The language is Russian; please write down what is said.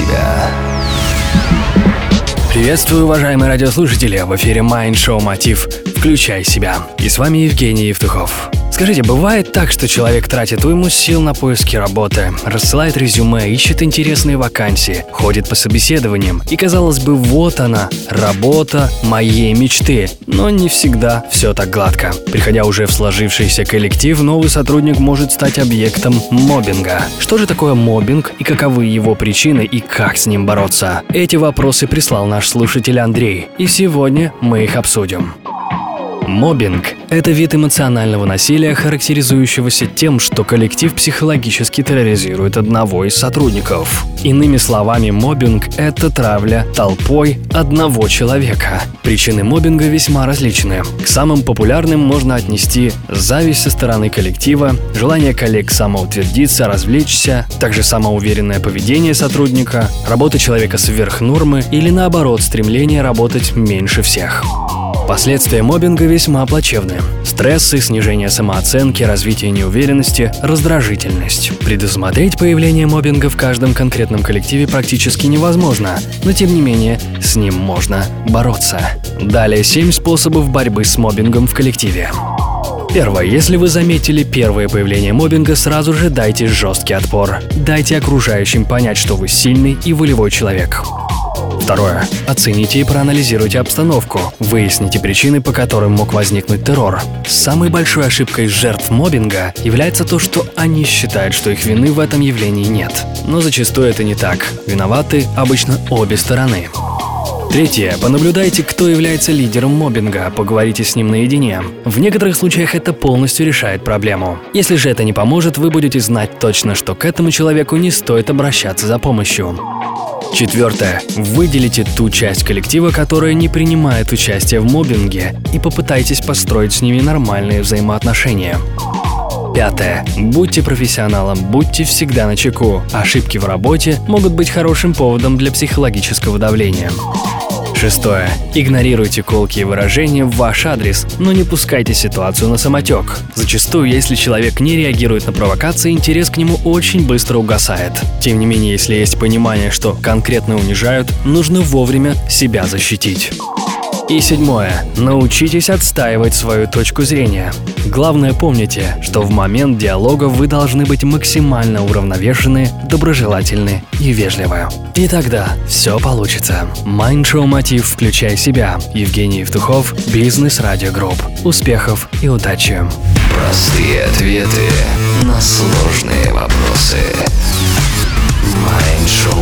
себя». Приветствую, уважаемые радиослушатели! В эфире Mind Show Мотив «Включай себя». И с вами Евгений Евтухов. Скажите, бывает так, что человек тратит уйму сил на поиски работы, рассылает резюме, ищет интересные вакансии, ходит по собеседованиям, и казалось бы, вот она, работа моей мечты. Но не всегда все так гладко. Приходя уже в сложившийся коллектив, новый сотрудник может стать объектом мобинга. Что же такое мобинг и каковы его причины и как с ним бороться? Эти вопросы прислал наш слушатель Андрей, и сегодня мы их обсудим. Мобинг – это вид эмоционального насилия, характеризующегося тем, что коллектив психологически терроризирует одного из сотрудников. Иными словами, мобинг – это травля толпой одного человека. Причины мобинга весьма различны. К самым популярным можно отнести зависть со стороны коллектива, желание коллег самоутвердиться, развлечься, также самоуверенное поведение сотрудника, работа человека сверх нормы или наоборот стремление работать меньше всех. Последствия мобинга весьма плачевны. Стрессы, снижение самооценки, развитие неуверенности, раздражительность. Предусмотреть появление мобинга в каждом конкретном коллективе практически невозможно, но тем не менее с ним можно бороться. Далее 7 способов борьбы с мобингом в коллективе. Первое. Если вы заметили первое появление мобинга, сразу же дайте жесткий отпор. Дайте окружающим понять, что вы сильный и волевой человек. Второе. Оцените и проанализируйте обстановку. Выясните причины, по которым мог возникнуть террор. Самой большой ошибкой жертв мобинга является то, что они считают, что их вины в этом явлении нет. Но зачастую это не так. Виноваты обычно обе стороны. Третье. Понаблюдайте, кто является лидером мобинга, поговорите с ним наедине. В некоторых случаях это полностью решает проблему. Если же это не поможет, вы будете знать точно, что к этому человеку не стоит обращаться за помощью. Четвертое. Выделите ту часть коллектива, которая не принимает участие в мобинге, и попытайтесь построить с ними нормальные взаимоотношения. Пятое. Будьте профессионалом, будьте всегда на чеку. Ошибки в работе могут быть хорошим поводом для психологического давления. Шестое. Игнорируйте колкие выражения в ваш адрес, но не пускайте ситуацию на самотек. Зачастую, если человек не реагирует на провокации, интерес к нему очень быстро угасает. Тем не менее, если есть понимание, что конкретно унижают, нужно вовремя себя защитить. И седьмое. Научитесь отстаивать свою точку зрения. Главное помните, что в момент диалога вы должны быть максимально уравновешены, доброжелательны и вежливы. И тогда все получится. Майндшоу Мотив «Включай себя». Евгений Евтухов, Бизнес Радио Групп. Успехов и удачи! Простые ответы на сложные вопросы. Майншоу